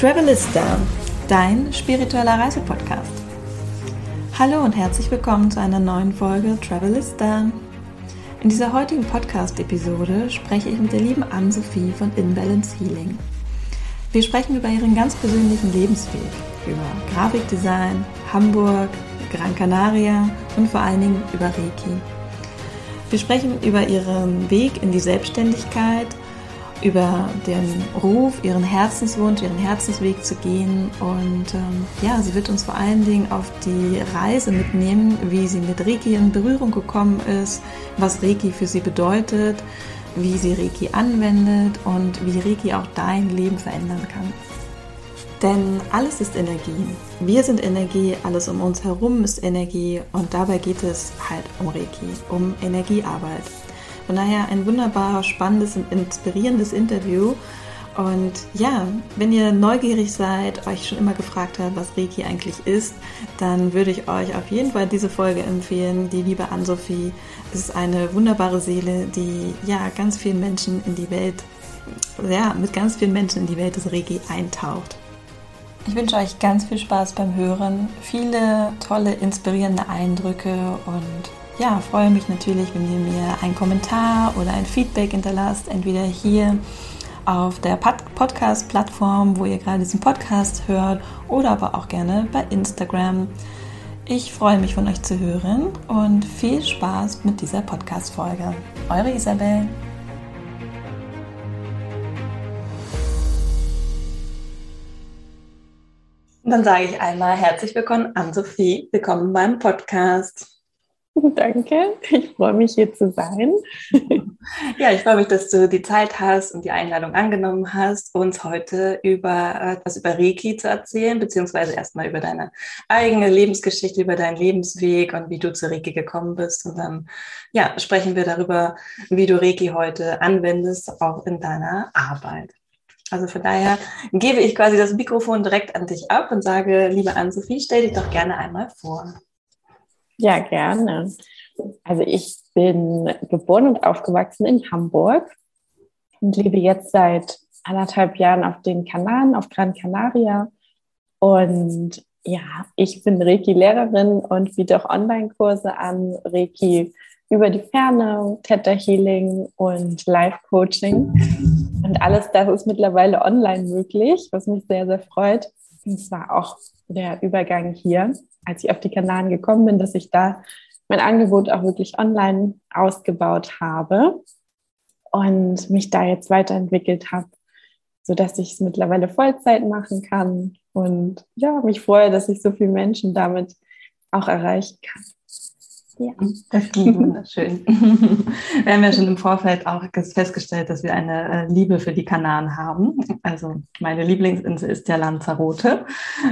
Travelista, dein spiritueller Reisepodcast. Hallo und herzlich willkommen zu einer neuen Folge Travelista. In dieser heutigen Podcast-Episode spreche ich mit der lieben Anne-Sophie von Inbalance Healing. Wir sprechen über ihren ganz persönlichen Lebensweg, über Grafikdesign, Hamburg, Gran Canaria und vor allen Dingen über Reiki. Wir sprechen über ihren Weg in die Selbstständigkeit über den Ruf, ihren Herzenswunsch, ihren Herzensweg zu gehen. Und ähm, ja, sie wird uns vor allen Dingen auf die Reise mitnehmen, wie sie mit Reiki in Berührung gekommen ist, was Reiki für sie bedeutet, wie sie Reiki anwendet und wie Reiki auch dein Leben verändern kann. Denn alles ist Energie. Wir sind Energie, alles um uns herum ist Energie und dabei geht es halt um Reiki, um Energiearbeit. Von daher ein wunderbar spannendes und inspirierendes Interview. Und ja, wenn ihr neugierig seid, euch schon immer gefragt habt, was Reiki eigentlich ist, dann würde ich euch auf jeden Fall diese Folge empfehlen. Die liebe Ann-Sophie ist eine wunderbare Seele, die ja ganz vielen Menschen in die Welt, ja, mit ganz vielen Menschen in die Welt des Reiki eintaucht. Ich wünsche euch ganz viel Spaß beim Hören, viele tolle, inspirierende Eindrücke und ja, freue mich natürlich, wenn ihr mir einen Kommentar oder ein Feedback hinterlasst, entweder hier auf der Podcast-Plattform, wo ihr gerade diesen Podcast hört, oder aber auch gerne bei Instagram. Ich freue mich von euch zu hören und viel Spaß mit dieser Podcast-Folge. Eure Isabel. Dann sage ich einmal herzlich willkommen an Sophie. Willkommen beim Podcast. Danke, ich freue mich hier zu sein. Ja, ich freue mich, dass du die Zeit hast und die Einladung angenommen hast, uns heute über etwas über Reiki zu erzählen, beziehungsweise erstmal über deine eigene Lebensgeschichte, über deinen Lebensweg und wie du zu Reiki gekommen bist. Und dann ja, sprechen wir darüber, wie du Reiki heute anwendest, auch in deiner Arbeit. Also von daher gebe ich quasi das Mikrofon direkt an dich ab und sage, liebe Ann-Sophie, stell dich doch gerne einmal vor. Ja, gerne. Also ich bin geboren und aufgewachsen in Hamburg und lebe jetzt seit anderthalb Jahren auf den Kanaren, auf Gran Canaria. Und ja, ich bin Reiki-Lehrerin und biete auch Online-Kurse an, Reiki über die Ferne, Theta Healing und Live-Coaching. Und alles das ist mittlerweile online möglich, was mich sehr, sehr freut. Und zwar auch der Übergang hier als ich auf die Kanaren gekommen bin, dass ich da mein Angebot auch wirklich online ausgebaut habe und mich da jetzt weiterentwickelt habe, sodass ich es mittlerweile Vollzeit machen kann und ja, mich freue, dass ich so viele Menschen damit auch erreichen kann. Ja. Das klingt wunderschön. Wir haben ja schon im Vorfeld auch festgestellt, dass wir eine äh, Liebe für die Kanaren haben. Also meine Lieblingsinsel ist ja Lanzarote.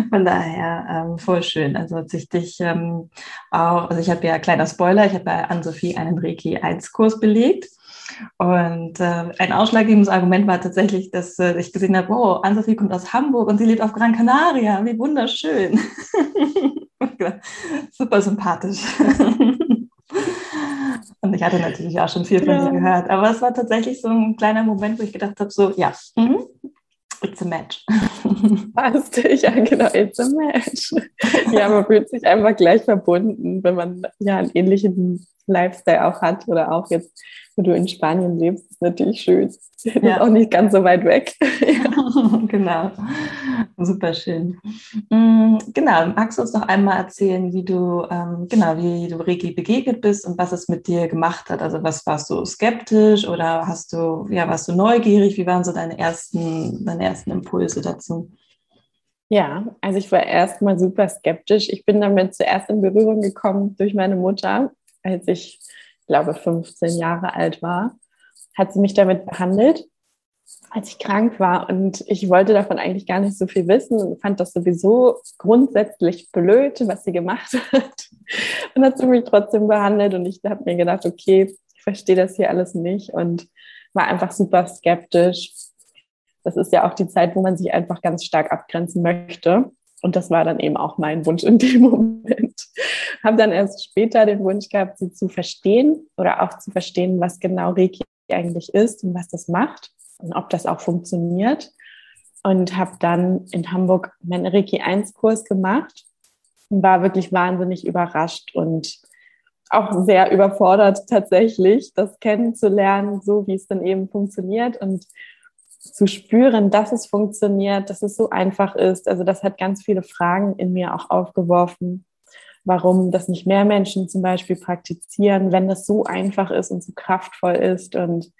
Von daher ähm, voll schön. Also hat sich dich ähm, auch, also ich habe ja, kleiner Spoiler, ich habe bei Ann-Sophie einen Reiki 1-Kurs belegt. Und äh, ein ausschlaggebendes Argument war tatsächlich, dass äh, ich gesehen habe, oh, Ann-Sophie kommt aus Hamburg und sie lebt auf Gran Canaria. Wie wunderschön. Super sympathisch. Und ich hatte natürlich auch schon viel von ja. dir gehört. Aber es war tatsächlich so ein kleiner Moment, wo ich gedacht habe, so, ja, mhm, it's a match. Passt, ja genau, it's a match. Ja, man fühlt sich einfach gleich verbunden, wenn man ja einen ähnlichen Lifestyle auch hat oder auch jetzt, wo du in Spanien lebst, ist natürlich schön. Ja. Ist auch nicht ganz so weit weg. genau, super schön. Mm, genau, magst du uns noch einmal erzählen, wie du, ähm, genau, wie du Reiki begegnet bist und was es mit dir gemacht hat? Also was warst du skeptisch oder hast du, ja, warst du neugierig? Wie waren so deine ersten, deine ersten Impulse dazu? Ja, also ich war erstmal super skeptisch. Ich bin damit zuerst in Berührung gekommen durch meine Mutter, als ich, glaube 15 Jahre alt war, hat sie mich damit behandelt, als ich krank war. Und ich wollte davon eigentlich gar nicht so viel wissen und fand das sowieso grundsätzlich blöd, was sie gemacht hat. Und hat sie mich trotzdem behandelt. Und ich habe mir gedacht, okay, ich verstehe das hier alles nicht und war einfach super skeptisch. Das ist ja auch die Zeit, wo man sich einfach ganz stark abgrenzen möchte. Und das war dann eben auch mein Wunsch in dem Moment. Habe dann erst später den Wunsch gehabt, sie zu verstehen oder auch zu verstehen, was genau Reiki eigentlich ist und was das macht und ob das auch funktioniert. und habe dann in Hamburg meinen Reiki 1 Kurs gemacht und war wirklich wahnsinnig überrascht und auch sehr überfordert tatsächlich, das kennenzulernen, so wie es dann eben funktioniert und zu spüren, dass es funktioniert, dass es so einfach ist. Also das hat ganz viele Fragen in mir auch aufgeworfen, warum das nicht mehr Menschen zum Beispiel praktizieren, wenn das so einfach ist und so kraftvoll ist. Und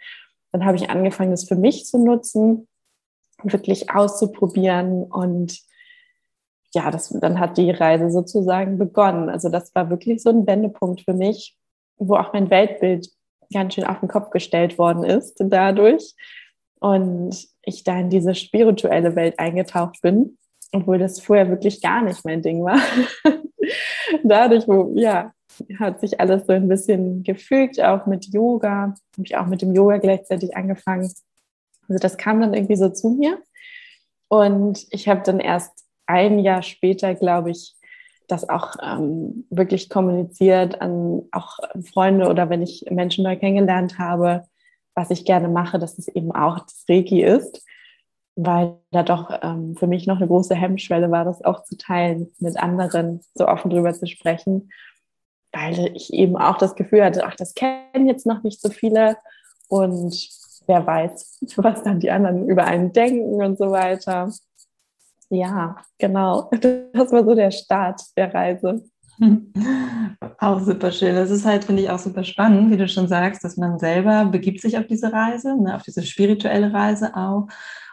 dann habe ich angefangen, das für mich zu nutzen, wirklich auszuprobieren und ja, das, dann hat die Reise sozusagen begonnen. Also das war wirklich so ein Wendepunkt für mich, wo auch mein Weltbild ganz schön auf den Kopf gestellt worden ist dadurch. Und ich da in diese spirituelle Welt eingetaucht bin, obwohl das vorher wirklich gar nicht mein Ding war. Dadurch, wo, ja, hat sich alles so ein bisschen gefügt, auch mit Yoga. Habe ich auch mit dem Yoga gleichzeitig angefangen. Also das kam dann irgendwie so zu mir. Und ich habe dann erst ein Jahr später, glaube ich, das auch ähm, wirklich kommuniziert an auch Freunde oder wenn ich Menschen neu kennengelernt habe, was ich gerne mache, dass es eben auch das Reiki ist, weil da doch ähm, für mich noch eine große Hemmschwelle war, das auch zu teilen, mit anderen so offen drüber zu sprechen, weil ich eben auch das Gefühl hatte, ach, das kennen jetzt noch nicht so viele und wer weiß, was dann die anderen über einen denken und so weiter. Ja, genau. Das war so der Start der Reise. Auch super schön. Das ist halt, finde ich, auch super spannend, wie du schon sagst, dass man selber begibt sich auf diese Reise, ne, auf diese spirituelle Reise auch.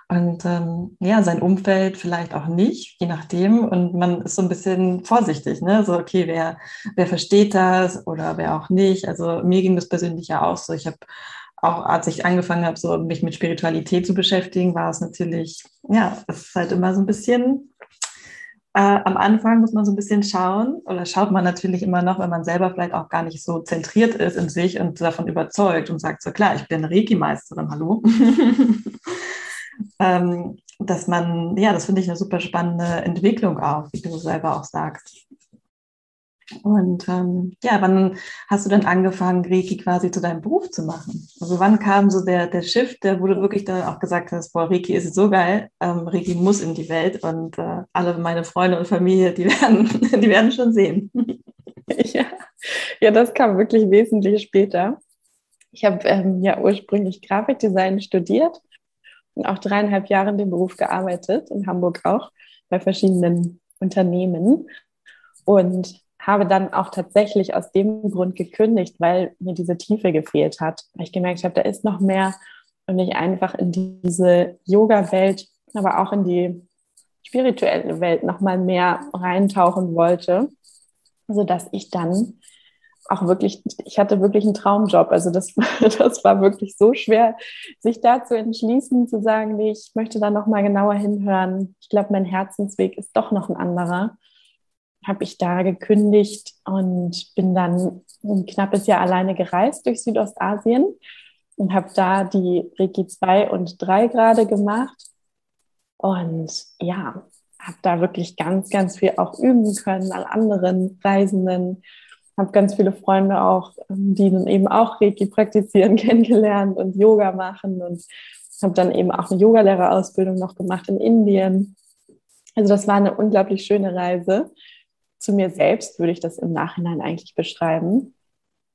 Und ähm, ja, sein Umfeld vielleicht auch nicht, je nachdem. Und man ist so ein bisschen vorsichtig, ne? So, okay, wer, wer versteht das oder wer auch nicht. Also mir ging das persönlich ja auch so. Ich habe auch als ich angefangen habe, so mich mit Spiritualität zu beschäftigen, war es natürlich, ja, es ist halt immer so ein bisschen, äh, am Anfang muss man so ein bisschen schauen, oder schaut man natürlich immer noch, wenn man selber vielleicht auch gar nicht so zentriert ist in sich und davon überzeugt und sagt so, klar, ich bin Reiki-Meisterin, hallo. ähm, dass man, ja, das finde ich eine super spannende Entwicklung auch, wie du selber auch sagst. Und ähm, ja, wann hast du dann angefangen, Reiki quasi zu deinem Beruf zu machen? Also wann kam so der, der Shift, der, wo du wirklich dann auch gesagt hast, boah, Reiki ist so geil, ähm, Reiki muss in die Welt und äh, alle meine Freunde und Familie, die werden, die werden schon sehen. Ja. ja, das kam wirklich wesentlich später. Ich habe ähm, ja ursprünglich Grafikdesign studiert und auch dreieinhalb Jahre in dem Beruf gearbeitet, in Hamburg auch, bei verschiedenen Unternehmen. Und habe dann auch tatsächlich aus dem Grund gekündigt, weil mir diese Tiefe gefehlt hat. Weil ich gemerkt habe, da ist noch mehr und ich einfach in diese Yoga-Welt, aber auch in die spirituelle Welt noch mal mehr reintauchen wollte, sodass ich dann auch wirklich, ich hatte wirklich einen Traumjob. Also das, das war wirklich so schwer, sich da zu entschließen, zu sagen, nee, ich möchte da noch mal genauer hinhören. Ich glaube, mein Herzensweg ist doch noch ein anderer habe ich da gekündigt und bin dann ein knappes Jahr alleine gereist durch Südostasien und habe da die Reiki 2 und 3 Grade gemacht. Und ja, habe da wirklich ganz, ganz viel auch üben können an anderen Reisenden. Habe ganz viele Freunde auch, ähm, die dann eben auch Reiki praktizieren, kennengelernt und Yoga machen und habe dann eben auch eine Yogalehrerausbildung noch gemacht in Indien. Also das war eine unglaublich schöne Reise zu mir selbst würde ich das im Nachhinein eigentlich beschreiben.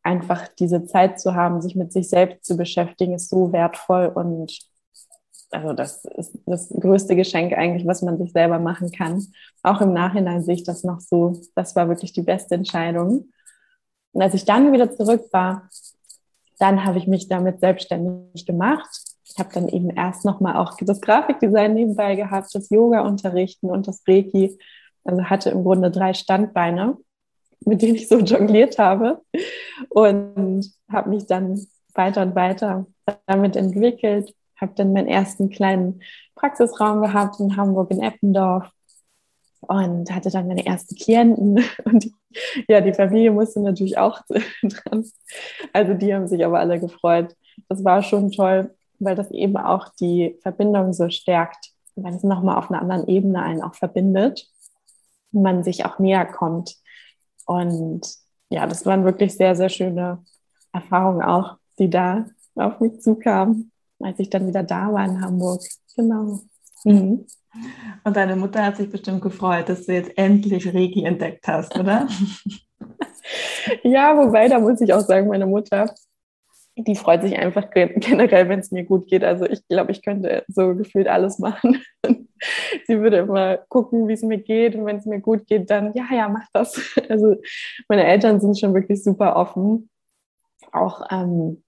Einfach diese Zeit zu haben, sich mit sich selbst zu beschäftigen, ist so wertvoll und also das ist das größte Geschenk eigentlich, was man sich selber machen kann. Auch im Nachhinein sehe ich das noch so. Das war wirklich die beste Entscheidung. Und als ich dann wieder zurück war, dann habe ich mich damit selbstständig gemacht. Ich habe dann eben erst nochmal auch das Grafikdesign nebenbei gehabt, das Yoga unterrichten und das Reiki also hatte im Grunde drei Standbeine, mit denen ich so jongliert habe und habe mich dann weiter und weiter damit entwickelt, habe dann meinen ersten kleinen Praxisraum gehabt in Hamburg in Eppendorf und hatte dann meine ersten Klienten und ja, die Familie musste natürlich auch dran. Also die haben sich aber alle gefreut. Das war schon toll, weil das eben auch die Verbindung so stärkt, weil es nochmal auf einer anderen Ebene einen auch verbindet man sich auch näher kommt. Und ja, das waren wirklich sehr, sehr schöne Erfahrungen auch, die da auf mich zukamen, als ich dann wieder da war in Hamburg. Genau. Mhm. Und deine Mutter hat sich bestimmt gefreut, dass du jetzt endlich Reiki entdeckt hast, oder? ja, wobei, da muss ich auch sagen, meine Mutter, die freut sich einfach generell, wenn es mir gut geht. Also ich glaube, ich könnte so gefühlt alles machen. Sie würde immer gucken, wie es mir geht. Und wenn es mir gut geht, dann, ja, ja, mach das. Also meine Eltern sind schon wirklich super offen. Auch ähm,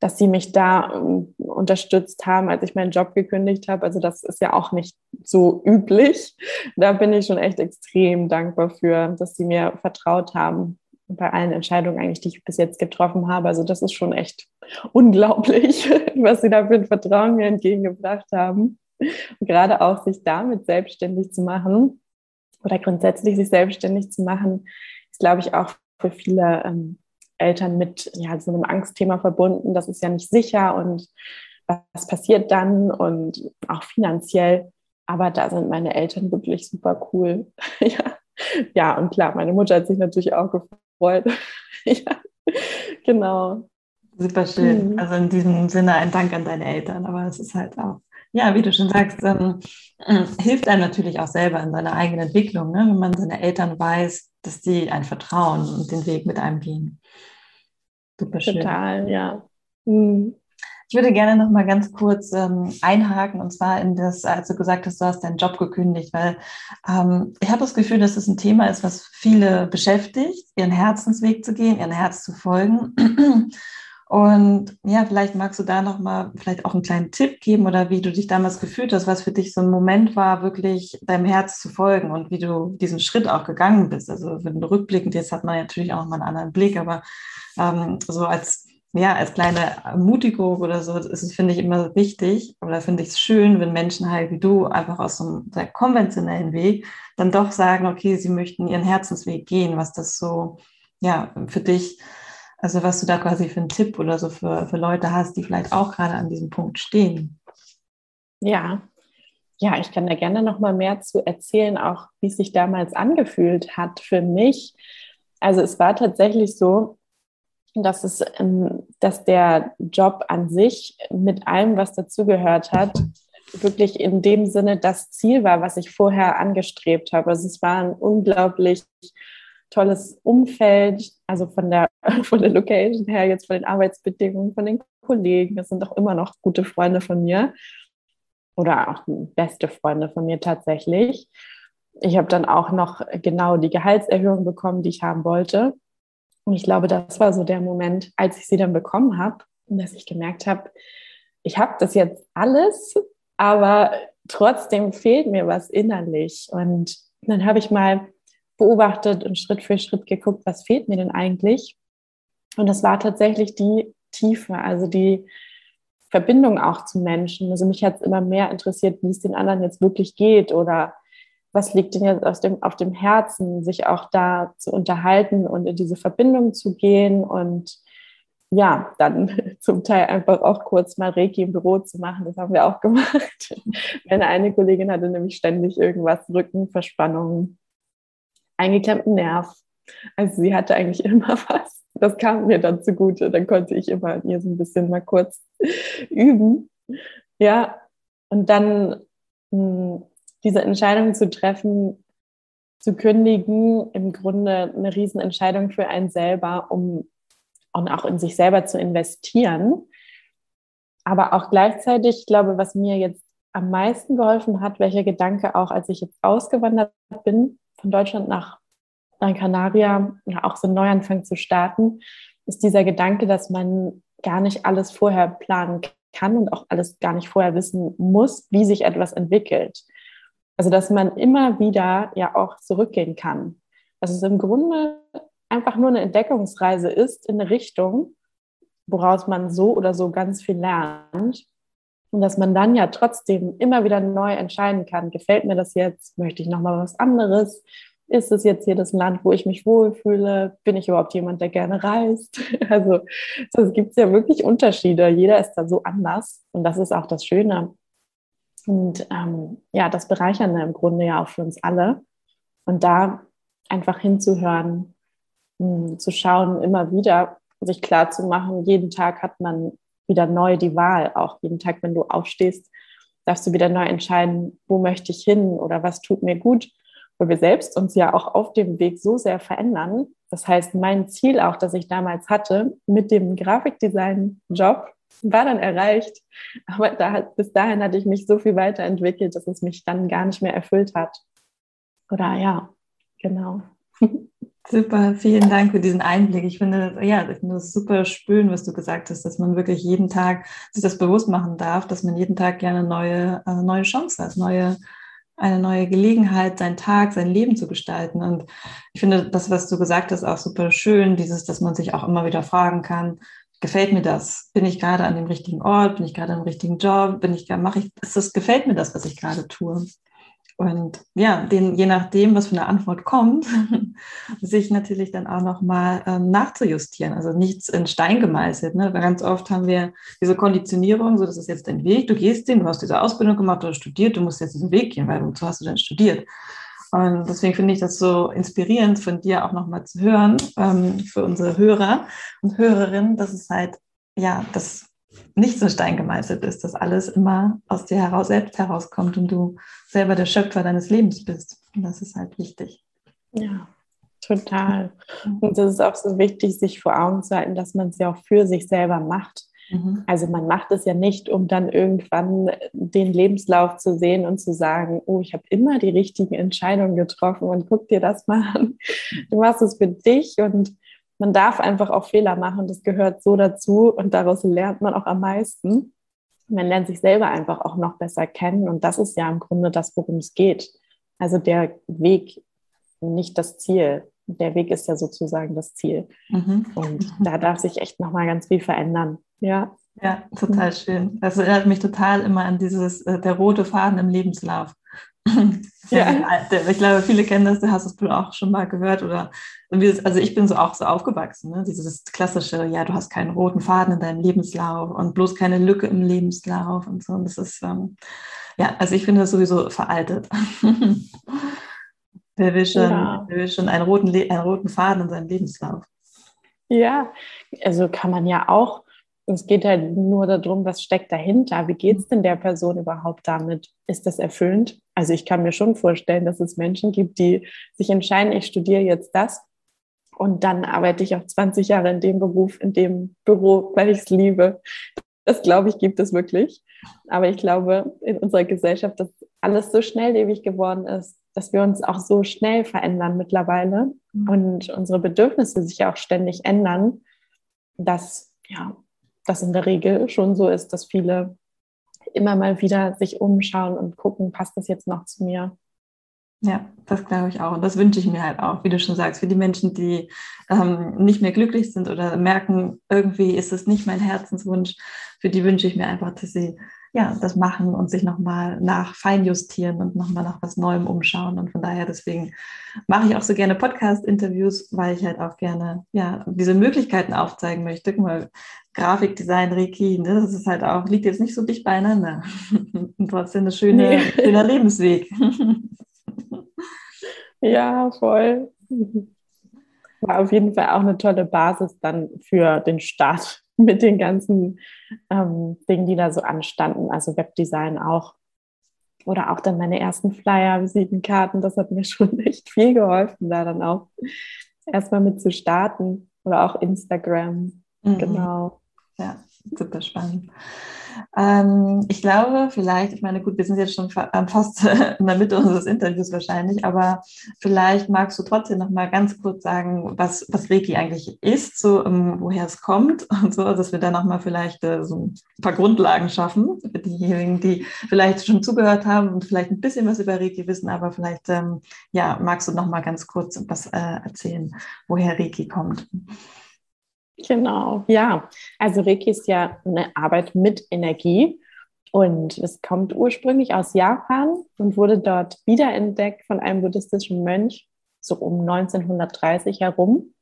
dass sie mich da ähm, unterstützt haben, als ich meinen Job gekündigt habe. Also das ist ja auch nicht so üblich. Da bin ich schon echt extrem dankbar für, dass sie mir vertraut haben bei allen Entscheidungen eigentlich, die ich bis jetzt getroffen habe. Also das ist schon echt unglaublich, was sie da für ein Vertrauen mir entgegengebracht haben. Und gerade auch sich damit selbstständig zu machen oder grundsätzlich sich selbstständig zu machen, ist, glaube ich, auch für viele ähm, Eltern mit ja, so einem Angstthema verbunden. Das ist ja nicht sicher und was passiert dann und auch finanziell. Aber da sind meine Eltern wirklich super cool. ja. ja, und klar, meine Mutter hat sich natürlich auch gefreut. ja, genau. Super schön. Mhm. Also in diesem Sinne ein Dank an deine Eltern. Aber es ist halt auch, ja, wie du schon sagst, ähm, äh, hilft einem natürlich auch selber in seiner eigenen Entwicklung, ne? wenn man seine Eltern weiß, dass die ein Vertrauen und den Weg mit einem gehen. Super schön. Total, ja. Mhm. Ich würde gerne noch mal ganz kurz ähm, einhaken und zwar in das, als du gesagt hast, du hast deinen Job gekündigt, weil ähm, ich habe das Gefühl, dass es ein Thema ist, was viele beschäftigt, ihren Herzensweg zu gehen, ihren Herz zu folgen. Und ja, vielleicht magst du da noch mal vielleicht auch einen kleinen Tipp geben oder wie du dich damals gefühlt hast, was für dich so ein Moment war, wirklich deinem Herz zu folgen und wie du diesen Schritt auch gegangen bist. Also wenn du rückblickend, jetzt hat man natürlich auch noch mal einen anderen Blick, aber ähm, so als ja, als kleine Ermutigung oder so, ist es, finde ich, immer wichtig oder finde ich es schön, wenn Menschen halt wie du einfach aus so einem sehr konventionellen Weg dann doch sagen, okay, sie möchten ihren Herzensweg gehen, was das so, ja, für dich, also was du da quasi für einen Tipp oder so für, für Leute hast, die vielleicht auch gerade an diesem Punkt stehen. Ja, ja, ich kann da gerne noch mal mehr zu erzählen, auch wie es sich damals angefühlt hat für mich. Also es war tatsächlich so, dass, es, ähm, dass der Job an sich mit allem, was dazugehört hat, wirklich in dem Sinne das Ziel war, was ich vorher angestrebt habe. Also es war ein unglaublich tolles Umfeld, also von der, von der Location her, jetzt von den Arbeitsbedingungen, von den Kollegen. Das sind auch immer noch gute Freunde von mir oder auch beste Freunde von mir tatsächlich. Ich habe dann auch noch genau die Gehaltserhöhung bekommen, die ich haben wollte. Und ich glaube, das war so der Moment, als ich sie dann bekommen habe, dass ich gemerkt habe, ich habe das jetzt alles, aber trotzdem fehlt mir was innerlich. Und dann habe ich mal beobachtet und Schritt für Schritt geguckt, was fehlt mir denn eigentlich? Und das war tatsächlich die Tiefe, also die Verbindung auch zu Menschen. Also mich hat es immer mehr interessiert, wie es den anderen jetzt wirklich geht oder was liegt denn jetzt aus dem, auf dem Herzen, sich auch da zu unterhalten und in diese Verbindung zu gehen und ja, dann zum Teil einfach auch kurz mal Reiki im Büro zu machen. Das haben wir auch gemacht. Meine eine Kollegin hatte nämlich ständig irgendwas, Rückenverspannung, eingeklemmten Nerv. Also sie hatte eigentlich immer was. Das kam mir dann zugute. Dann konnte ich immer an ihr so ein bisschen mal kurz üben. Ja, und dann hm, diese Entscheidung zu treffen, zu kündigen, im Grunde eine Riesenentscheidung für einen selber, um und auch in sich selber zu investieren. Aber auch gleichzeitig, ich glaube, was mir jetzt am meisten geholfen hat, welcher Gedanke auch, als ich jetzt ausgewandert bin von Deutschland nach Gran Canaria auch so einen Neuanfang zu starten, ist dieser Gedanke, dass man gar nicht alles vorher planen kann und auch alles gar nicht vorher wissen muss, wie sich etwas entwickelt. Also, dass man immer wieder ja auch zurückgehen kann. Dass es im Grunde einfach nur eine Entdeckungsreise ist in eine Richtung, woraus man so oder so ganz viel lernt. Und dass man dann ja trotzdem immer wieder neu entscheiden kann, gefällt mir das jetzt, möchte ich nochmal was anderes, ist es jetzt hier das Land, wo ich mich wohlfühle, bin ich überhaupt jemand, der gerne reist? Also es gibt ja wirklich Unterschiede, jeder ist da so anders und das ist auch das Schöne. Und ähm, ja, das Bereichernde im Grunde ja auch für uns alle. Und da einfach hinzuhören, mh, hm, zu schauen, immer wieder sich klar zu machen, jeden Tag hat man wieder neu die Wahl, auch jeden Tag, wenn du aufstehst, darfst du wieder neu entscheiden, wo möchte ich hin oder was tut mir gut, weil wir selbst uns ja auch auf dem Weg so sehr verändern. Das heißt, mein Ziel auch, das ich damals hatte mit dem Grafikdesign-Job, war dann erreicht. Aber da, bis dahin hatte ich mich so viel weiterentwickelt, dass es mich dann gar nicht mehr erfüllt hat. Oder ja, genau. Super, vielen Dank für diesen Einblick. Ich finde, ja, ich finde das super spüren, was du gesagt hast, dass man wirklich jeden Tag sich das bewusst machen darf, dass man jeden Tag gerne eine neue, äh, neue Chance hat, neue, eine neue Gelegenheit, seinen Tag, sein Leben zu gestalten. Und ich finde das, was du gesagt hast, auch super schön, dieses, dass man sich auch immer wieder fragen kann, gefällt mir das? Bin ich gerade an dem richtigen Ort? Bin ich gerade am richtigen Job? Bin ich, mache ich, ist das, gefällt mir das, was ich gerade tue? Und ja, den, je nachdem, was für eine Antwort kommt, sich natürlich dann auch nochmal ähm, nachzujustieren. Also nichts in Stein gemeißelt. Ne? Weil ganz oft haben wir diese Konditionierung, so das ist jetzt dein Weg, du gehst den, du hast diese Ausbildung gemacht oder studiert, du musst jetzt diesen Weg gehen, weil wozu hast du denn studiert? Und deswegen finde ich das so inspirierend von dir auch nochmal zu hören, ähm, für unsere Hörer und Hörerinnen, dass es halt, ja, das nicht so Stein gemeißelt ist, dass alles immer aus dir heraus selbst herauskommt und du selber der Schöpfer deines Lebens bist. Und das ist halt wichtig. Ja, total. Und das ist auch so wichtig, sich vor Augen zu halten, dass man es ja auch für sich selber macht. Mhm. Also man macht es ja nicht, um dann irgendwann den Lebenslauf zu sehen und zu sagen, oh, ich habe immer die richtigen Entscheidungen getroffen und guck dir das mal an. Du machst es für dich und man darf einfach auch Fehler machen, das gehört so dazu und daraus lernt man auch am meisten. Man lernt sich selber einfach auch noch besser kennen und das ist ja im Grunde das, worum es geht. Also der Weg, nicht das Ziel. Der Weg ist ja sozusagen das Ziel. Mhm. Und da darf sich echt nochmal ganz viel verändern. Ja. Ja, total schön. Das erinnert mich total immer an dieses, äh, der rote Faden im Lebenslauf. Ja. Ich glaube, viele kennen das, du hast es auch schon mal gehört. Oder also ich bin so auch so aufgewachsen, ne? dieses klassische, ja, du hast keinen roten Faden in deinem Lebenslauf und bloß keine Lücke im Lebenslauf und so. Und das ist, ähm, ja, also ich finde das sowieso veraltet. wer, will schon, ja. wer will schon einen roten, einen roten Faden in seinem Lebenslauf? Ja, also kann man ja auch es geht halt nur darum, was steckt dahinter. Wie geht es denn der Person überhaupt damit? Ist das erfüllend? Also ich kann mir schon vorstellen, dass es Menschen gibt, die sich entscheiden, ich studiere jetzt das und dann arbeite ich auch 20 Jahre in dem Beruf, in dem Büro, weil ich es liebe. Das glaube ich, gibt es wirklich. Aber ich glaube, in unserer Gesellschaft, dass alles so schnelllebig geworden ist, dass wir uns auch so schnell verändern mittlerweile mhm. und unsere Bedürfnisse sich auch ständig ändern, dass ja, das in der Regel schon so ist, dass viele immer mal wieder sich umschauen und gucken, passt das jetzt noch zu mir? Ja, das glaube ich auch. Und das wünsche ich mir halt auch, wie du schon sagst, für die Menschen, die ähm, nicht mehr glücklich sind oder merken, irgendwie ist es nicht mein Herzenswunsch, für die wünsche ich mir einfach, dass sie ja, das machen und sich nochmal nach feinjustieren und nochmal nach was Neuem umschauen. Und von daher, deswegen mache ich auch so gerne Podcast-Interviews, weil ich halt auch gerne ja, diese Möglichkeiten aufzeigen möchte. Guck mal, Grafikdesign, Reiki, ne, das ist halt auch, liegt jetzt nicht so dicht beieinander. und trotzdem ein schöne, nee. schöner Lebensweg. ja, voll. War auf jeden Fall auch eine tolle Basis dann für den Start mit den ganzen ähm, Dingen, die da so anstanden, also Webdesign auch. Oder auch dann meine ersten Flyer, Visitenkarten, das hat mir schon echt viel geholfen, da dann auch erstmal mit zu starten. Oder auch Instagram, mhm. genau. Ja, super spannend. Ähm, ich glaube, vielleicht, ich meine, gut, wir sind jetzt schon fast in der Mitte unseres Interviews wahrscheinlich, aber vielleicht magst du trotzdem noch mal ganz kurz sagen, was, was Reiki eigentlich ist, so um, ähm, woher es kommt und so, dass wir da noch mal vielleicht äh, so ein paar Grundlagen schaffen für diejenigen, die vielleicht schon zugehört haben und vielleicht ein bisschen was über Reiki wissen, aber vielleicht, ähm, ja, magst du noch mal ganz kurz was äh, erzählen, woher Reiki kommt. Genau, ja. Also Reiki ist ja eine Arbeit mit Energie und es kommt ursprünglich aus Japan und wurde dort wiederentdeckt von einem buddhistischen Mönch, so um 1930 herum.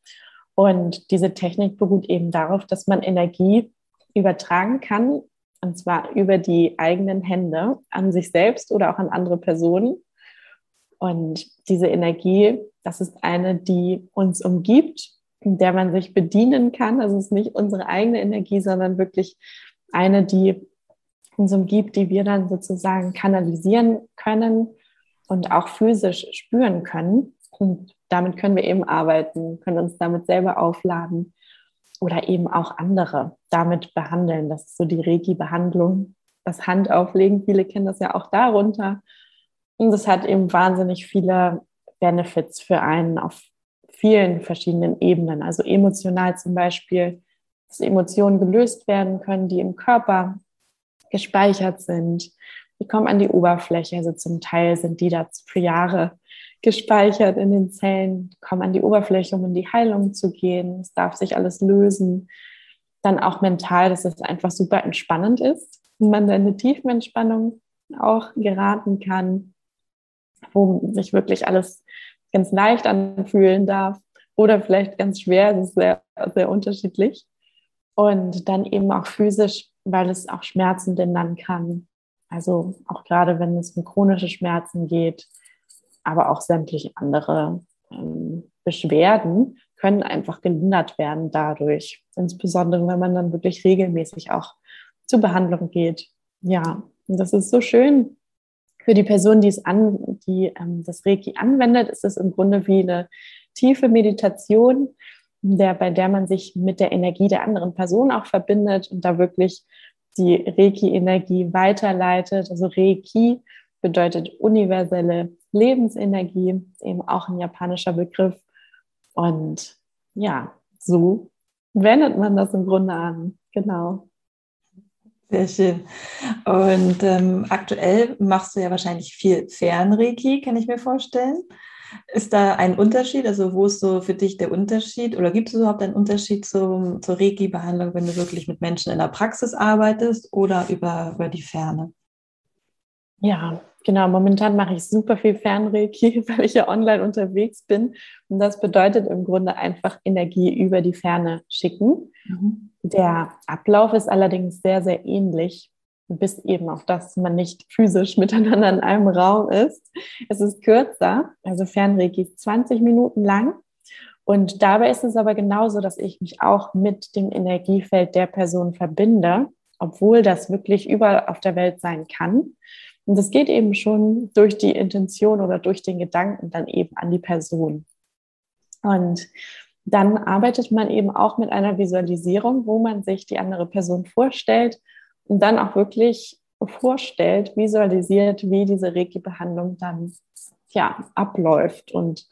Und diese Technik beruht eben darauf, dass man Energie übertragen kann, und zwar über die eigenen Hände an sich selbst oder auch an andere Personen. Und diese Energie, das ist eine, die uns umgibt der man sich bedienen kann. Also es ist nicht unsere eigene Energie, sondern wirklich eine, die uns umgibt, die wir dann sozusagen kanalisieren können und auch physisch spüren können. Und damit können wir eben arbeiten, können uns damit selber aufladen oder eben auch andere damit behandeln. Das ist so die Reiki-Behandlung, das Handauflegen. Viele kennen das ja auch darunter. Und es hat eben wahnsinnig viele Benefits für einen auf vielen verschiedenen Ebenen. Also emotional zum Beispiel, dass Emotionen gelöst werden können, die im Körper gespeichert sind. Die kommen an die Oberfläche. Also zum Teil sind die da für Jahre gespeichert in den Zellen, kommen an die Oberfläche, um in die Heilung zu gehen. Es darf sich alles lösen. Dann auch mental, dass es einfach super entspannend ist und man in eine Tiefenentspannung auch geraten kann, wo sich wirklich alles ganz leicht anfühlen darf oder vielleicht ganz schwer. Das ist sehr, sehr unterschiedlich. Und dann eben auch physisch, weil es auch Schmerzen lindern kann. Also auch gerade wenn es um chronische Schmerzen geht, aber auch sämtliche andere ähm, Beschwerden können einfach gelindert werden dadurch. Insbesondere, wenn man dann wirklich regelmäßig auch zur Behandlung geht. Ja, und das ist so schön. Für die Person, die es an, die ähm, das Reiki anwendet, ist es im Grunde wie eine tiefe Meditation, der, bei der man sich mit der Energie der anderen Person auch verbindet und da wirklich die Reiki-Energie weiterleitet. Also Reiki bedeutet universelle Lebensenergie, eben auch ein japanischer Begriff. Und ja, so wendet man das im Grunde an. Genau. Sehr schön. Und ähm, aktuell machst du ja wahrscheinlich viel Fernreiki, kann ich mir vorstellen. Ist da ein Unterschied? Also wo ist so für dich der Unterschied? Oder gibt es überhaupt einen Unterschied zum, zur Reiki-Behandlung, wenn du wirklich mit Menschen in der Praxis arbeitest oder über, über die Ferne? Ja, genau. Momentan mache ich super viel Fernreiki, weil ich ja online unterwegs bin. Und das bedeutet im Grunde einfach Energie über die Ferne schicken. Mhm. Der Ablauf ist allerdings sehr, sehr ähnlich, bis eben auf das man nicht physisch miteinander in einem Raum ist. Es ist kürzer, also Fernreiki ist 20 Minuten lang. Und dabei ist es aber genauso, dass ich mich auch mit dem Energiefeld der Person verbinde, obwohl das wirklich überall auf der Welt sein kann. Und das geht eben schon durch die Intention oder durch den Gedanken dann eben an die Person. Und dann arbeitet man eben auch mit einer Visualisierung, wo man sich die andere Person vorstellt und dann auch wirklich vorstellt, visualisiert, wie diese Reiki-Behandlung dann ja, abläuft und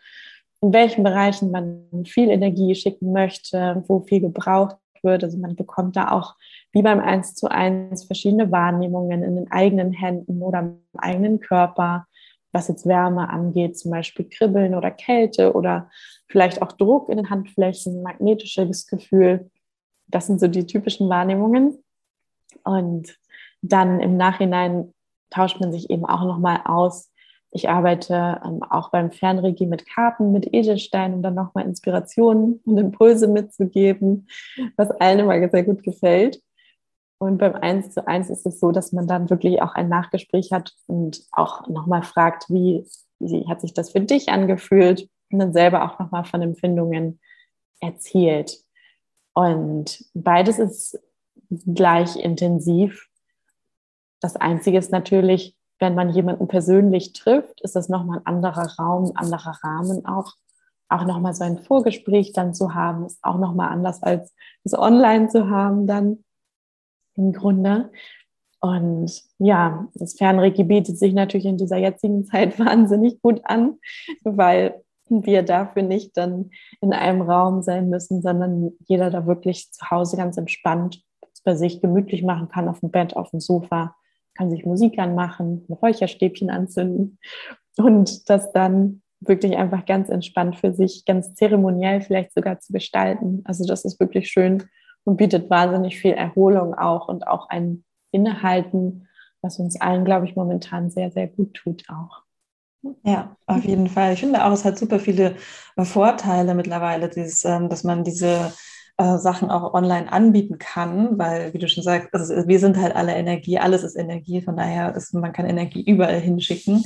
in welchen Bereichen man viel Energie schicken möchte, wo viel gebraucht wird. Also man bekommt da auch wie beim Eins zu eins verschiedene Wahrnehmungen in den eigenen Händen oder im eigenen Körper, was jetzt Wärme angeht, zum Beispiel Kribbeln oder Kälte oder vielleicht auch Druck in den Handflächen, magnetisches Gefühl. Das sind so die typischen Wahrnehmungen. Und dann im Nachhinein tauscht man sich eben auch nochmal aus, ich arbeite ähm, auch beim Fernregie mit Karten, mit Edelsteinen, um dann nochmal Inspirationen und Impulse mitzugeben, was allen immer sehr gut gefällt. Und beim Eins zu eins ist es so, dass man dann wirklich auch ein Nachgespräch hat und auch nochmal fragt, wie, wie hat sich das für dich angefühlt und dann selber auch nochmal von Empfindungen erzählt. Und beides ist gleich intensiv. Das Einzige ist natürlich, wenn man jemanden persönlich trifft, ist das nochmal ein anderer Raum, ein anderer Rahmen auch. Auch nochmal so ein Vorgespräch dann zu haben, ist auch nochmal anders als das online zu haben dann im Grunde. Und ja, das Fernregie bietet sich natürlich in dieser jetzigen Zeit wahnsinnig gut an, weil wir dafür nicht dann in einem Raum sein müssen, sondern jeder da wirklich zu Hause ganz entspannt bei sich gemütlich machen kann, auf dem Bett, auf dem Sofa kann sich Musik anmachen, ein Räucherstäbchen anzünden und das dann wirklich einfach ganz entspannt für sich, ganz zeremoniell vielleicht sogar zu gestalten. Also das ist wirklich schön und bietet wahnsinnig viel Erholung auch und auch ein Innehalten, was uns allen, glaube ich, momentan sehr, sehr gut tut auch. Ja, auf jeden Fall. Ich finde auch, es hat super viele Vorteile mittlerweile, dieses, ähm, dass man diese äh, Sachen auch online anbieten kann, weil, wie du schon sagst, also wir sind halt alle Energie, alles ist Energie, von daher ist, man kann Energie überall hinschicken.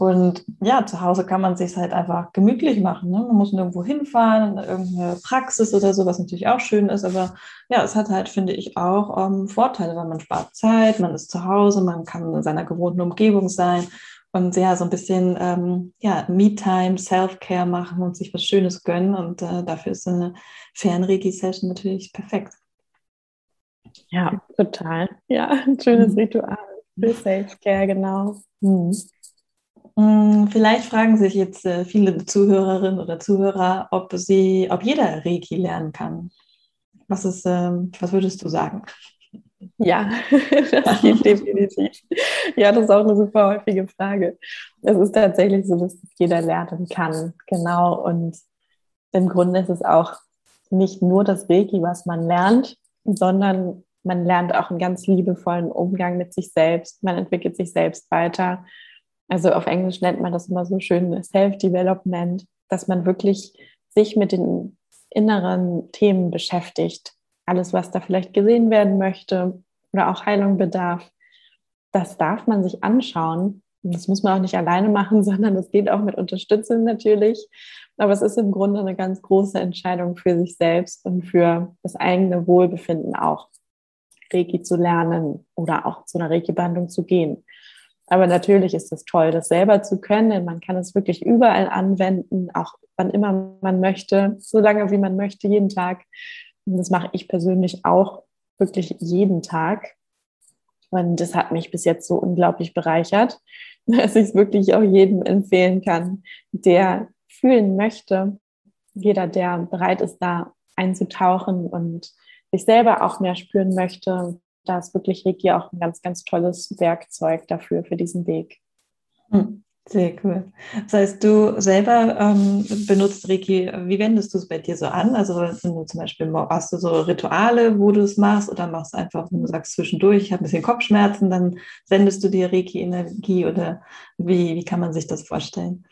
Und ja, zu Hause kann man sich halt einfach gemütlich machen. Ne? Man muss nirgendwo hinfahren, in irgendeine Praxis oder so, was natürlich auch schön ist. Aber ja, es hat halt, finde ich, auch ähm, Vorteile, weil man spart Zeit, man ist zu Hause, man kann in seiner gewohnten Umgebung sein und ja, so ein bisschen ähm, ja, Me-Time, Self-Care machen und sich was Schönes gönnen. Und äh, dafür ist eine Fernregi-Session natürlich perfekt. Ja, total. Ja, ein schönes mhm. Ritual für Self-Care, genau. Mhm. Mm, vielleicht fragen sich jetzt äh, viele Zuhörerinnen oder Zuhörer, ob sie, ob jeder Reiki lernen kann. Was ist, ähm, was würdest du sagen? Ja, das geht definitiv. Ja, das ist auch eine super häufige Frage. Es ist tatsächlich so, dass jeder lernen kann. Genau. Und im Grunde ist es auch nicht nur das Reiki, was man lernt, sondern man lernt auch einen ganz liebevollen Umgang mit sich selbst. Man entwickelt sich selbst weiter. Also auf Englisch nennt man das immer so schön Self-Development, dass man wirklich sich mit den inneren Themen beschäftigt. Alles, was da vielleicht gesehen werden möchte oder auch Heilung bedarf, das darf man sich anschauen. Und das muss man auch nicht alleine machen, sondern das geht auch mit Unterstützung natürlich. Aber es ist im Grunde eine ganz große Entscheidung für sich selbst und für das eigene Wohlbefinden auch, Reiki zu lernen oder auch zu einer Reiki-Behandlung zu gehen. Aber natürlich ist es toll, das selber zu können, denn man kann es wirklich überall anwenden, auch wann immer man möchte, so lange wie man möchte, jeden Tag. Und das mache ich persönlich auch wirklich jeden Tag. Und das hat mich bis jetzt so unglaublich bereichert, dass ich es wirklich auch jedem empfehlen kann, der fühlen möchte. Jeder, der bereit ist, da einzutauchen und sich selber auch mehr spüren möchte, da ist wirklich Reiki auch ein ganz, ganz tolles Werkzeug dafür, für diesen Weg. Hm, sehr cool. Das heißt, du selber ähm, benutzt Reiki, wie wendest du es bei dir so an? Also zum Beispiel hast du so Rituale, wo du es machst oder machst einfach, wenn du sagst zwischendurch, ich habe ein bisschen Kopfschmerzen, dann sendest du dir Reiki-Energie oder wie, wie kann man sich das vorstellen?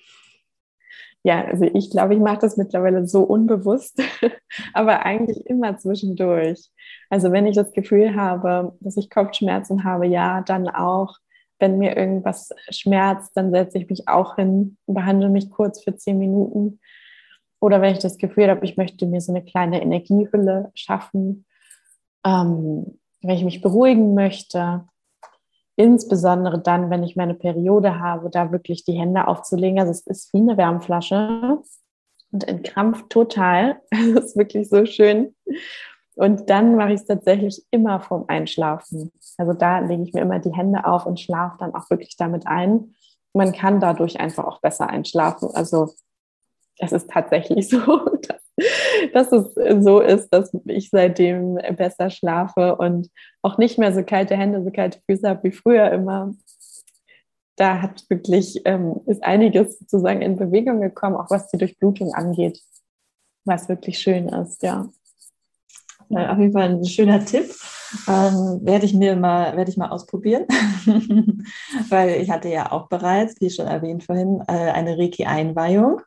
Ja, also ich glaube, ich mache das mittlerweile so unbewusst, aber eigentlich immer zwischendurch. Also wenn ich das Gefühl habe, dass ich Kopfschmerzen habe, ja, dann auch. Wenn mir irgendwas schmerzt, dann setze ich mich auch hin, behandle mich kurz für zehn Minuten. Oder wenn ich das Gefühl habe, ich möchte mir so eine kleine Energiehülle schaffen, ähm, wenn ich mich beruhigen möchte, insbesondere dann, wenn ich meine Periode habe, da wirklich die Hände aufzulegen. Also es ist wie eine Wärmflasche und entkrampft total. Das ist wirklich so schön. Und dann mache ich es tatsächlich immer vorm Einschlafen. Also da lege ich mir immer die Hände auf und schlafe dann auch wirklich damit ein. Man kann dadurch einfach auch besser einschlafen. Also es ist tatsächlich so, dass, dass es so ist, dass ich seitdem besser schlafe und auch nicht mehr so kalte Hände, so kalte Füße habe wie früher immer. Da hat wirklich, ähm, ist einiges sozusagen in Bewegung gekommen, auch was die Durchblutung angeht, was wirklich schön ist, ja. Ja, auf jeden Fall ein schöner Tipp. Ähm, werde ich mir mal, werde ich mal ausprobieren. Weil ich hatte ja auch bereits, wie schon erwähnt vorhin, äh, eine Reiki-Einweihung.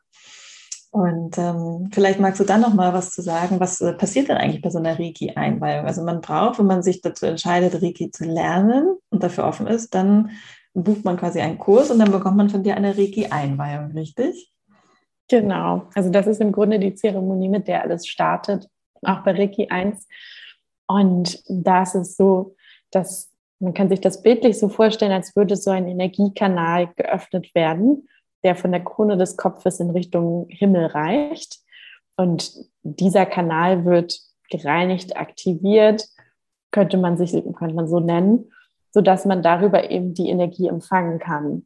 Und ähm, vielleicht magst du dann noch mal was zu sagen, was äh, passiert denn eigentlich bei so einer Reiki-Einweihung? Also man braucht, wenn man sich dazu entscheidet, Reiki zu lernen und dafür offen ist, dann bucht man quasi einen Kurs und dann bekommt man von dir eine Reiki-Einweihung, richtig? Genau. Also das ist im Grunde die Zeremonie, mit der alles startet auch bei Reiki 1. Und da ist so, dass man kann sich das bildlich so vorstellen, als würde so ein Energiekanal geöffnet werden, der von der Krone des Kopfes in Richtung Himmel reicht. Und dieser Kanal wird gereinigt, aktiviert, könnte man sich könnte man so nennen, sodass man darüber eben die Energie empfangen kann.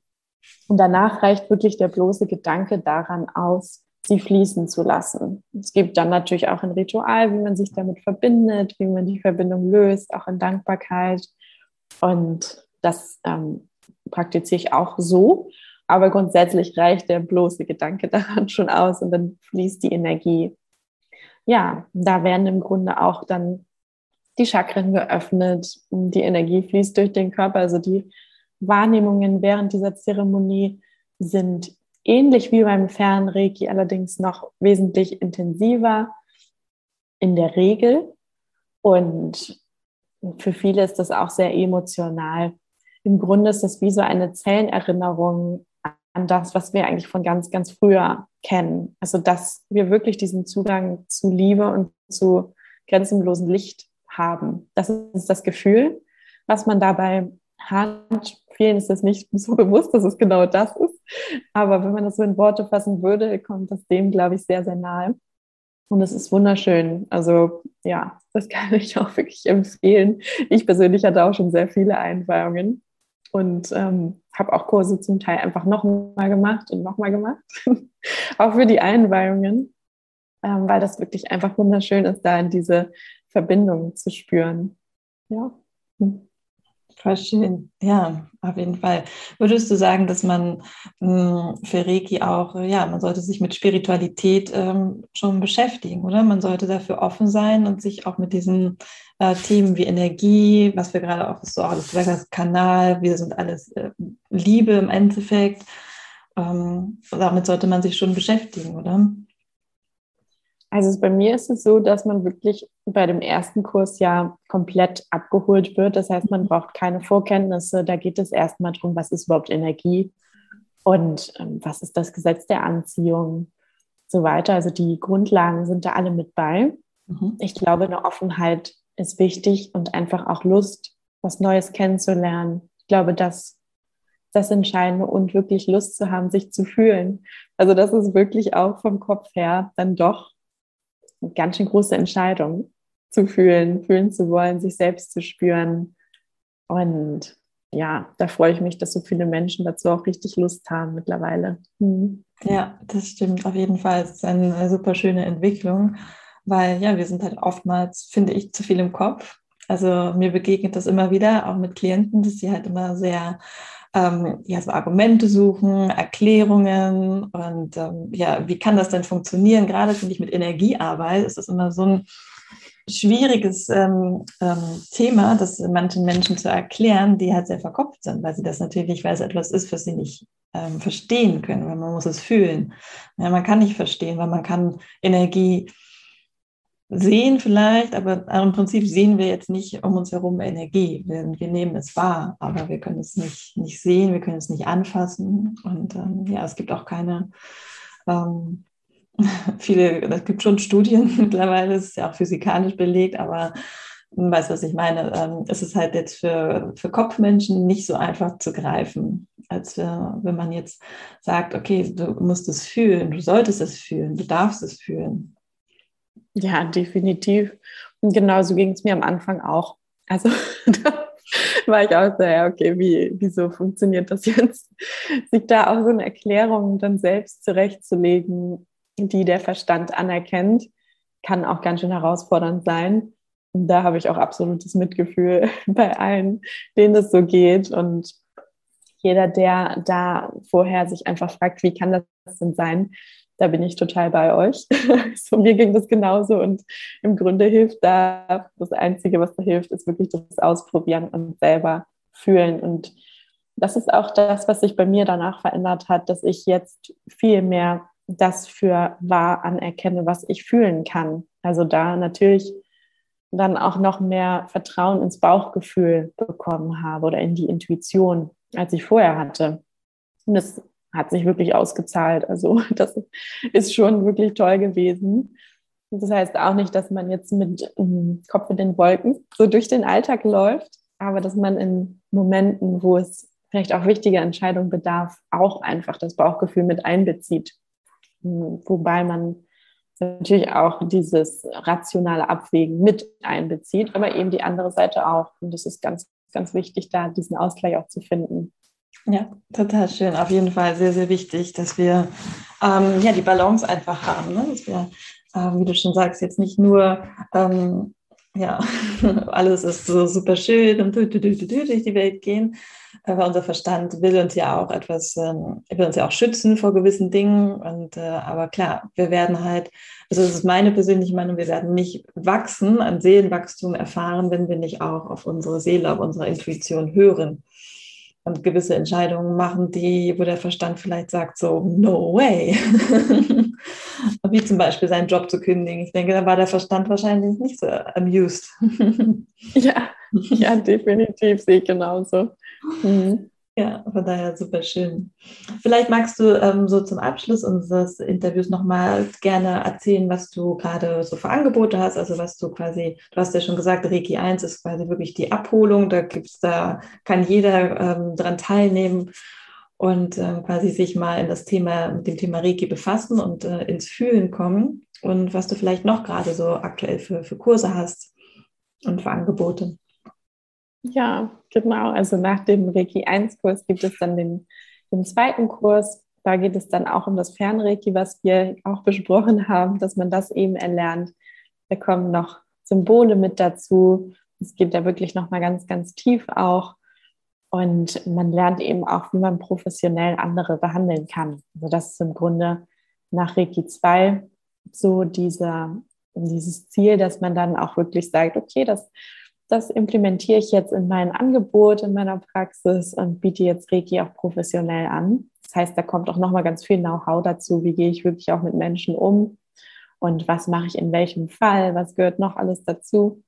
Und danach reicht wirklich der bloße Gedanke daran aus, sie fließen zu lassen. Es gibt dann natürlich auch ein Ritual, wie man sich damit verbindet, wie man die Verbindung löst, auch in Dankbarkeit. Und das ähm, praktiziere ich auch so. Aber grundsätzlich reicht der bloße Gedanke daran schon aus und dann fließt die Energie. Ja, da werden im Grunde auch dann die Chakren geöffnet, die Energie fließt durch den Körper. Also die Wahrnehmungen während dieser Zeremonie sind ähnlich wie beim Fernreiki, allerdings noch wesentlich intensiver in der Regel. Und für viele ist das auch sehr emotional. Im Grunde ist das wie so eine Zellenerinnerung an das, was wir eigentlich von ganz, ganz früher kennen. Also, dass wir wirklich diesen Zugang zu Liebe und zu grenzenlosen Licht haben. Das ist das Gefühl, was man dabei hat. Vielen ist es nicht so bewusst, dass es genau das ist. Aber wenn man das so in Worte fassen würde, kommt das dem, glaube ich, sehr, sehr nahe. Und es ist wunderschön. Also ja, das kann ich auch wirklich empfehlen. Ich persönlich hatte auch schon sehr viele Einweihungen und ähm, habe auch Kurse zum Teil einfach nochmal gemacht und nochmal gemacht, auch für die Einweihungen, ähm, weil das wirklich einfach wunderschön ist, da in diese Verbindung zu spüren. Ja. Hm. Voll schön. Ja, auf jeden Fall. Würdest du sagen, dass man mh, hm, für Reiki auch, ja, man sollte sich mit Spiritualität ähm, schon beschäftigen, oder? Man sollte dafür offen sein und sich auch mit diesen äh, Themen wie Energie, was wir gerade auch so alles gesagt haben, Kanal, wir sind alles äh, Liebe im Endeffekt. Ähm, damit sollte man sich schon beschäftigen, oder? Also bei mir ist es so, dass man wirklich bei dem ersten Kurs ja komplett abgeholt wird. Das heißt, man braucht keine Vorkenntnisse. Da geht es erstmal darum, was ist überhaupt Energie und ähm, was ist das Gesetz der Anziehung, so weiter. Also die Grundlagen sind da alle mit bei. Mhm. Ich glaube, eine Offenheit ist wichtig und einfach auch Lust, was Neues kennenzulernen. Ich glaube, das das Entscheidende und wirklich Lust zu haben, sich zu fühlen. Also das ist wirklich auch vom Kopf her dann doch eine ganz schön große Entscheidung zu fühlen, fühlen zu wollen, sich selbst zu spüren. Und ja, da freue ich mich, dass so viele Menschen dazu auch richtig Lust haben mittlerweile. Hm. Ja, das stimmt auf jeden Fall. Es ist eine super schöne Entwicklung, weil ja, wir sind halt oftmals, finde ich, zu viel im Kopf. Also mir begegnet das immer wieder, auch mit Klienten, dass sie halt immer sehr ähm, ja, so Argumente suchen, Erklärungen und ähm, ja, wie kann das denn funktionieren? Gerade finde ich mit Energiearbeit ist das immer so ein schwieriges ähm, ähm, Thema, das manchen Menschen zu erklären, die halt sehr verkopft sind, weil sie das natürlich, weil es etwas ist, was sie nicht ähm, verstehen können, weil man muss es fühlen. Ja, man kann nicht verstehen, weil man kann Energie sehen vielleicht, aber im Prinzip sehen wir jetzt nicht um uns herum Energie. Wir, wir nehmen es wahr, aber wir können es nicht, nicht sehen, wir können es nicht anfassen. Und ähm, ja, es gibt auch keine ähm, viele, es gibt schon Studien mittlerweile, es ist ja auch physikalisch belegt, aber du weißt, was ich meine. Ähm, es ist halt jetzt für, für Kopfmenschen nicht so einfach zu greifen, als für, wenn man jetzt sagt, okay, du musst es fühlen, du solltest es fühlen, du darfst es fühlen. Ja, definitiv. Und genauso ging es mir am Anfang auch. Also da war ich auch so, ja, okay, wie, wieso funktioniert das jetzt? Sich da auch so eine Erklärung dann selbst zurechtzulegen, die der Verstand anerkennt, kann auch ganz schön herausfordernd sein. Und da habe ich auch absolutes Mitgefühl bei allen, denen es so geht. Und jeder, der da vorher sich einfach fragt, wie kann das denn sein, da bin ich total bei euch. so, mir ging das genauso und im Grunde hilft da, das Einzige, was da hilft, ist wirklich das Ausprobieren und selber fühlen. Und das ist auch das, was sich bei mir danach verändert hat, dass ich jetzt viel mehr das für wahr anerkenne, was ich fühlen kann. Also da natürlich dann auch noch mehr Vertrauen ins Bauchgefühl bekommen habe oder in die Intuition, als ich vorher hatte. Und das hat sich wirklich ausgezahlt. Also das ist schon wirklich toll gewesen. Das heißt auch nicht, dass man jetzt mit um, Kopf in den Wolken so durch den Alltag läuft, aber dass man in Momenten, wo es vielleicht auch wichtige Entscheidungen bedarf, auch einfach das Bauchgefühl mit einbezieht. Hm, wobei man natürlich auch dieses rationale Abwägen mit einbezieht, aber eben die andere Seite auch. Und das ist ganz, ganz wichtig, da diesen Ausgleich auch zu finden. Ja, total schön. Auf jeden Fall sehr, sehr wichtig, dass wir ähm, ja, die Balance einfach haben. Ne? Dass wir, äh, wie du schon sagst, jetzt nicht nur ähm, ja, alles ist so super schön und durch die Welt gehen. Aber unser Verstand will uns ja auch etwas, ähm, will uns ja auch schützen vor gewissen Dingen. Und äh, aber klar, wir werden halt, also das ist meine persönliche Meinung, wir werden nicht wachsen, an Seelenwachstum erfahren, wenn wir nicht auch auf unsere Seele, auf unsere Intuition hören und gewisse Entscheidungen machen, die, wo der Verstand vielleicht sagt, so, no way. Wie zum Beispiel seinen Job zu kündigen. Ich denke, da war der Verstand wahrscheinlich nicht so amused. ja, ja, definitiv sehe ich genauso. Mhm. Ja, von daher super schön. Vielleicht magst du ähm, so zum Abschluss unseres Interviews nochmal gerne erzählen, was du gerade so für Angebote hast. Also was du quasi, du hast ja schon gesagt, Reiki 1 ist quasi wirklich die Abholung. Da gibt's, da kann jeder ähm, dran teilnehmen und äh, quasi sich mal in das Thema, mit dem Thema Reiki befassen und äh, ins Fühlen kommen. Und was du vielleicht noch gerade so aktuell für, für Kurse hast und für Angebote. Ja, genau. Also nach dem Reiki 1-Kurs gibt es dann den, den zweiten Kurs. Da geht es dann auch um das Fernreiki, was wir auch besprochen haben, dass man das eben erlernt. Da kommen noch Symbole mit dazu. Es geht da wirklich nochmal ganz, ganz tief auch. Und man lernt eben auch, wie man professionell andere behandeln kann. Also das ist im Grunde nach Reiki 2 so dieser, dieses Ziel, dass man dann auch wirklich sagt, okay, das das implementiere ich jetzt in mein Angebot, in meiner Praxis und biete jetzt Reiki auch professionell an. Das heißt, da kommt auch nochmal ganz viel Know-how dazu, wie gehe ich wirklich auch mit Menschen um und was mache ich in welchem Fall, was gehört noch alles dazu.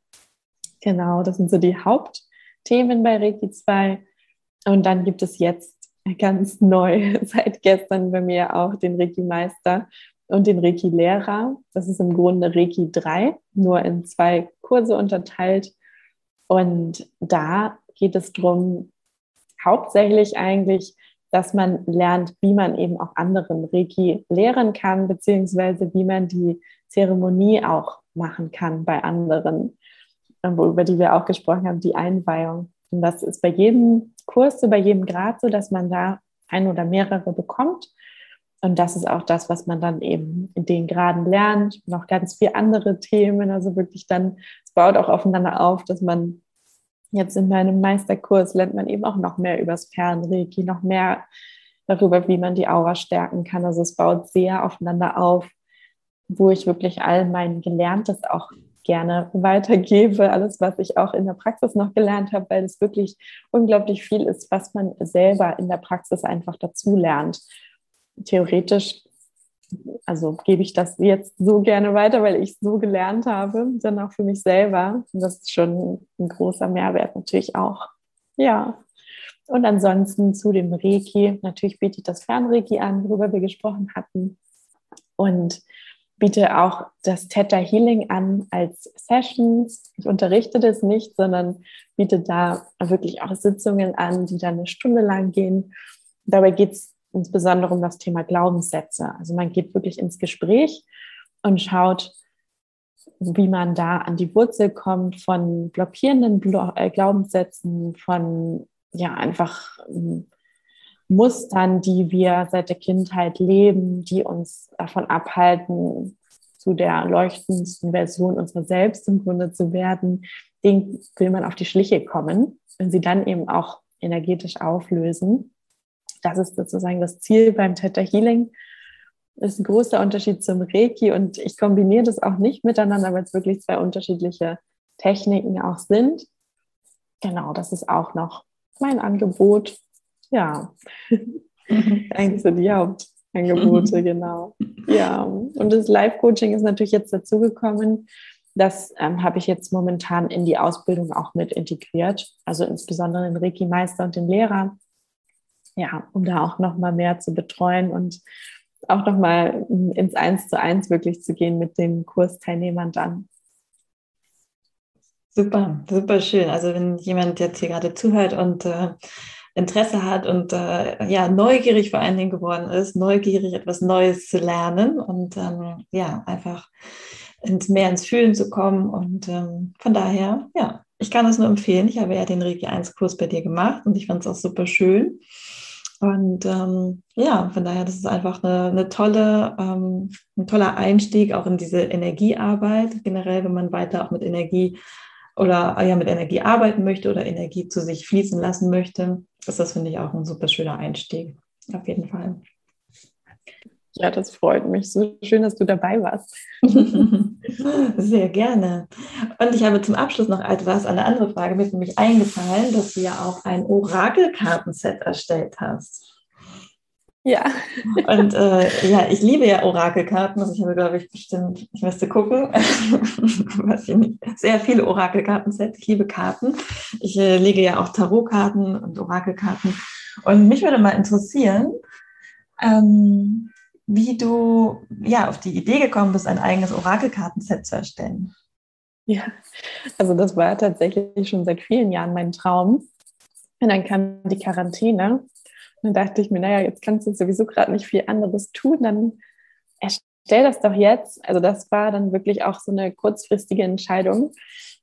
Genau, das sind so die Hauptthemen bei Reiki 2. Und dann gibt es jetzt ganz neu seit gestern bei mir auch den Reiki-Meister und den Reiki-Lehrer. Das ist im Grunde Reiki 3, nur in zwei Kurse unterteilt. Und da geht es darum, hauptsächlich eigentlich, dass man lernt, wie man eben auch anderen Reiki lehren kann, beziehungsweise wie man die Zeremonie auch machen kann bei anderen, über die wir auch gesprochen haben, die Einweihung. Und das ist bei jedem Kurs, so bei jedem Grad so, dass man da ein oder mehrere bekommt. Und das ist auch das, was man dann eben in den Graden lernt. Noch ganz viele andere Themen. Also wirklich dann, es baut auch aufeinander auf, dass man jetzt in meinem Meisterkurs lernt man eben auch noch mehr über das Fernreiki, noch mehr darüber, wie man die Aura stärken kann. Also es baut sehr aufeinander auf, wo ich wirklich all mein Gelerntes auch gerne weitergebe, alles, was ich auch in der Praxis noch gelernt habe, weil es wirklich unglaublich viel ist, was man selber in der Praxis einfach dazu lernt. Theoretisch also gebe ich das jetzt so gerne weiter, weil ich so gelernt habe, dann auch für mich selber. Und das ist schon ein großer Mehrwert natürlich auch. Ja. Und ansonsten zu dem Reiki. Natürlich biete ich das Fernreiki an, worüber wir gesprochen hatten. Und biete auch das Theta Healing an als Sessions. Ich unterrichte das nicht, sondern biete da wirklich auch Sitzungen an, die dann eine Stunde lang gehen. Dabei geht es insbesondere um das Thema Glaubenssätze. Also man geht wirklich ins Gespräch und schaut, wie man da an die Wurzel kommt von blockierenden äh, Glaubenssätzen, von ja einfach ähm, Mustern, die wir seit der Kindheit leben, die uns davon abhalten, zu der leuchtendsten Version unserer selbst im Grunde zu werden, den will man auf die Schliche kommen und sie dann eben auch energetisch auflösen das ist sozusagen das Ziel beim Theta Healing. Das ist ein großer Unterschied zum Reiki und ich kombiniere das auch nicht miteinander, weil es wirklich zwei unterschiedliche Techniken auch sind. Genau, das ist auch noch mein Angebot. Ja, eigentlich sind die Hauptangebote, genau. Ja, und das Live-Coaching ist natürlich jetzt dazugekommen. Das ähm, habe ich jetzt momentan in die Ausbildung auch mit integriert, also insbesondere den Reiki-Meister und den Lehrer ja, um da auch nochmal mehr zu betreuen und auch nochmal ins Eins zu eins wirklich zu gehen mit den Kursteilnehmern dann. Super, super schön. Also wenn jemand jetzt hier gerade zuhört und äh, Interesse hat und äh, ja neugierig vor allen Dingen geworden ist, neugierig etwas Neues zu lernen und ähm, ja einfach ins mehr ins Fühlen zu kommen und ähm, von daher ja ich kann es nur empfehlen. Ich habe ja den Reiki 1 Kurs bei dir gemacht und ich fand es auch super schön. Und ähm, ja, von daher, das ist einfach eine, eine tolle, ähm, ein toller Einstieg auch in diese Energiearbeit. Generell, wenn man weiter auch mit Energie oder ja mit Energie arbeiten möchte oder Energie zu sich fließen lassen möchte, ist das, finde ich, auch ein super schöner Einstieg. Auf jeden Fall. Ja, das freut mich. So schön, dass du dabei warst. Sehr gerne. Und ich habe zum Abschluss noch etwas, eine andere Frage mit nämlich eingefallen, dass du ja auch ein Orakelkartenset erstellt hast. Ja. Und äh, ja, ich liebe ja Orakelkarten. Also ich habe, glaube ich, bestimmt, ich müsste gucken, weiß ich nicht, sehr viele Orakelkartensets. Ich liebe Karten. Ich äh, lege ja auch Tarotkarten und Orakelkarten. Und mich würde mal interessieren, ähm, wie du ja auf die Idee gekommen bist, ein eigenes Orakelkartenset zu erstellen. Ja, also das war tatsächlich schon seit vielen Jahren mein Traum. Und dann kam die Quarantäne. Und dann dachte ich mir, naja, jetzt kannst du sowieso gerade nicht viel anderes tun, dann erstell das doch jetzt. Also das war dann wirklich auch so eine kurzfristige Entscheidung.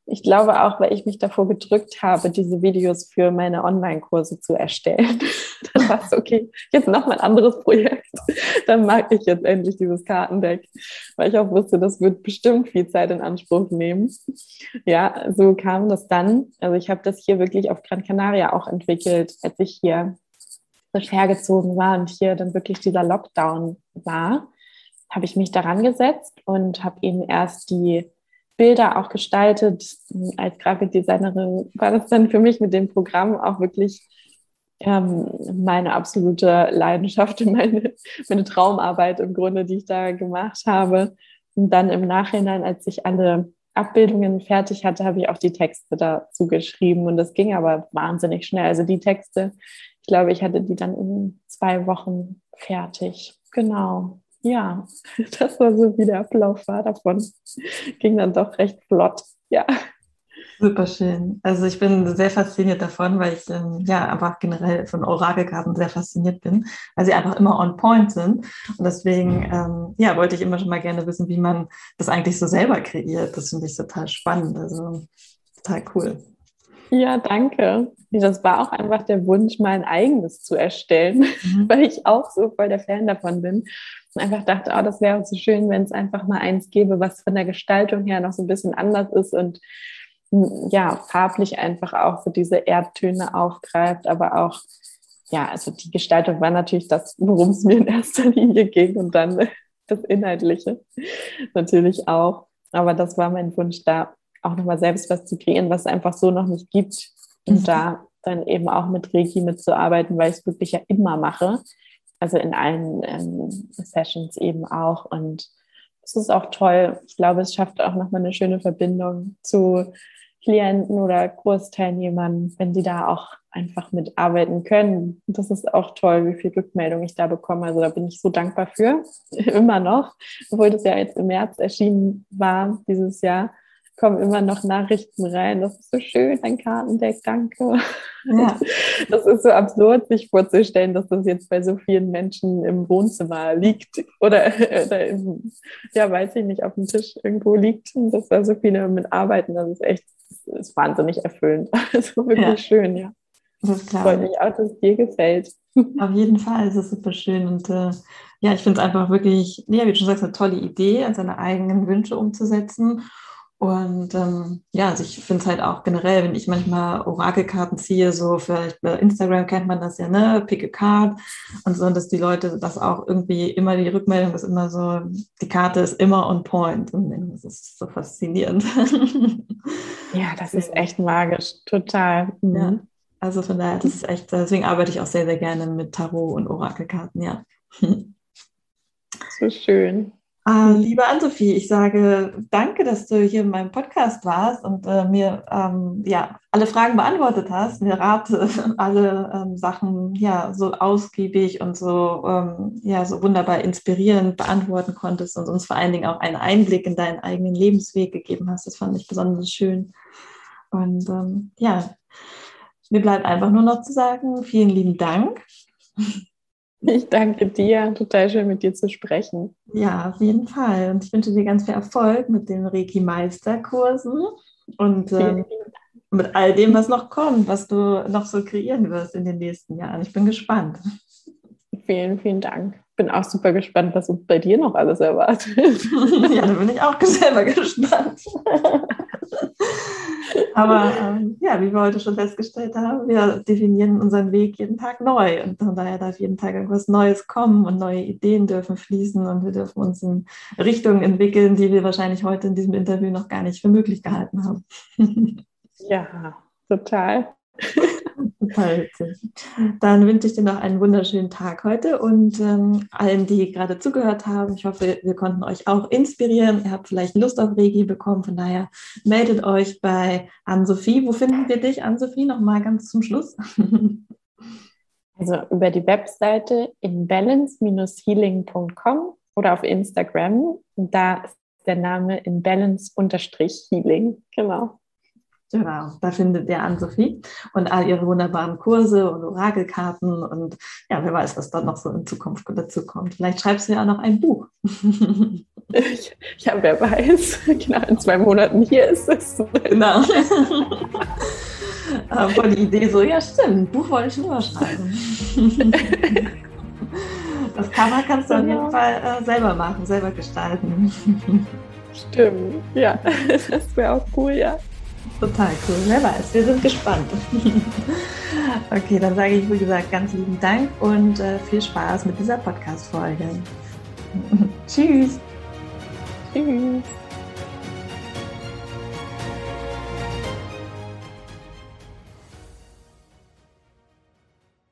Ich glaube auch, weil ich mich davor gedrückt habe, diese Videos für meine Online-Kurse zu erstellen. Dann war es okay, jetzt noch mal ein anderes Projekt. Dann mag ich jetzt endlich dieses Kartendeck, weil ich auch wusste, das wird bestimmt viel Zeit in Anspruch nehmen. Ja, so kam das dann. Also ich habe das hier wirklich auf Gran Canaria auch entwickelt, als ich hier frisch hergezogen war und hier dann wirklich dieser Lockdown war, habe ich mich daran gesetzt und habe eben erst die Bilder auch gestaltet. Als Grafikdesignerin war das dann für mich mit dem Programm auch wirklich ähm, meine absolute Leidenschaft, meine, meine Traumarbeit im Grunde, die ich da gemacht habe. Und dann im Nachhinein, als ich alle Abbildungen fertig hatte, habe ich auch die Texte dazu geschrieben. Und das ging aber wahnsinnig schnell. Also die Texte, ich glaube, ich hatte die dann in zwei Wochen fertig. Genau ja, das war so, wie der Ablauf war davon. Ging dann doch recht flott, ja. Super schön. Also ich bin sehr fasziniert davon, weil ich ähm, ja einfach generell von Orakelkarten sehr fasziniert bin, weil sie einfach immer on point sind. Und deswegen ähm, ja, wollte ich immer schon mal gerne wissen, wie man das eigentlich so selber kreiert. Das finde ich total spannend. Also total cool. Ja, danke. Das war auch einfach der Wunsch, mein eigenes zu erstellen, mhm. weil ich auch so voll der Fan davon bin und einfach dachte, oh, das wäre so schön, wenn es einfach mal eins gäbe, was von der Gestaltung her noch so ein bisschen anders ist und hm, ja, farblich einfach auch so diese Erdtöne aufgreift, aber auch, ja, also die Gestaltung war natürlich das, worum es mir in erster Linie ging und dann das Inhaltliche natürlich auch. Aber das war mein Wunsch, da auch nochmal selbst was zu kreieren, was es einfach so noch nicht gibt. Und mhm. da dann eben auch mit Reiki mitzuarbeiten, weil ich es wirklich ja immer mache also in allen ähm, Sessions eben auch. Und es ist auch toll. Ich glaube, es schafft auch nochmal eine schöne Verbindung zu Klienten oder Kursteilnehmern, wenn sie da auch einfach mitarbeiten können. Und das ist auch toll, wie viel Rückmeldung ich da bekomme. Also da bin ich so dankbar für, immer noch, obwohl das ja jetzt im März erschienen war dieses Jahr kommen immer noch Nachrichten rein. Das ist so schön, dein Kartendeck, danke. Ja. Das ist so absurd, sich vorzustellen, dass das jetzt bei so vielen Menschen im Wohnzimmer liegt oder, oder im, ja, weiß ich nicht, auf dem Tisch irgendwo liegt und dass da so viele mitarbeiten. Das ist echt, das ist wahnsinnig erfüllend. Also wirklich ja. schön, ja. Das freut mich auch, dass es dir gefällt. Auf jeden Fall, es ist super schön und äh, ja, ich finde es einfach wirklich, ja, wie du schon sagst, eine tolle Idee, seine eigenen Wünsche umzusetzen und ähm, ja, also ich finde es halt auch generell, wenn ich manchmal Orakelkarten ziehe, so vielleicht bei Instagram kennt man das ja, ne, pick a card und so, dass die Leute das auch irgendwie immer die Rückmeldung ist immer so, die Karte ist immer on point und das ist so faszinierend. Ja, das ist echt magisch, total. Mhm. Ja, also von daher, das ist echt, deswegen arbeite ich auch sehr, sehr gerne mit Tarot und Orakelkarten, ja. So schön. Äh, liebe Ann-Sophie, ich sage danke, dass du hier in meinem Podcast warst und äh, mir ähm, ja, alle Fragen beantwortet hast, mir Rate alle ähm, Sachen ja, so ausgiebig und so, ähm, ja, so wunderbar inspirierend beantworten konntest und uns vor allen Dingen auch einen Einblick in deinen eigenen Lebensweg gegeben hast. Das fand ich besonders schön. Und ähm, ja, mir bleibt einfach nur noch zu sagen, vielen lieben Dank. Ich danke dir. Total schön, mit dir zu sprechen. Ja, auf jeden Fall. Und ich wünsche dir ganz viel Erfolg mit den Reiki-Meisterkursen und ähm, mit all dem, was noch kommt, was du noch so kreieren wirst in den nächsten Jahren. Ich bin gespannt. Vielen, vielen Dank. Bin auch super gespannt, was uns bei dir noch alles erwartet. ja, da bin ich auch selber gespannt. Aber ähm, ja, wie wir heute schon festgestellt haben, wir definieren unseren Weg jeden Tag neu. Und von daher darf jeden Tag irgendwas Neues kommen und neue Ideen dürfen fließen und wir dürfen uns in Richtungen entwickeln, die wir wahrscheinlich heute in diesem Interview noch gar nicht für möglich gehalten haben. ja, total. Total Dann wünsche ich dir noch einen wunderschönen Tag heute und ähm, allen, die gerade zugehört haben. Ich hoffe, wir konnten euch auch inspirieren. Ihr habt vielleicht Lust auf Regi bekommen. Von daher meldet euch bei Ann-Sophie. Wo finden wir dich, Ann-Sophie? Nochmal ganz zum Schluss. Also über die Webseite inbalance-healing.com oder auf Instagram. Da ist der Name inbalance-healing. Genau. Genau, da findet ihr Ann-Sophie und all ihre wunderbaren Kurse und Orakelkarten und ja, wer weiß, was dann noch so in Zukunft dazu kommt. Vielleicht schreibst du ja auch noch ein Buch. ja, wer weiß. Genau, in zwei Monaten hier ist es. Genau. Voll die Idee so, ja stimmt, Buch wollte ich nur schreiben. Das Cover kannst du auf jeden genau. Fall äh, selber machen, selber gestalten. Stimmt, ja, das wäre auch cool, ja. Total cool. Wer weiß, wir sind gespannt. okay, dann sage ich, wie gesagt, ganz lieben Dank und äh, viel Spaß mit dieser Podcast-Folge. Tschüss. Tschüss.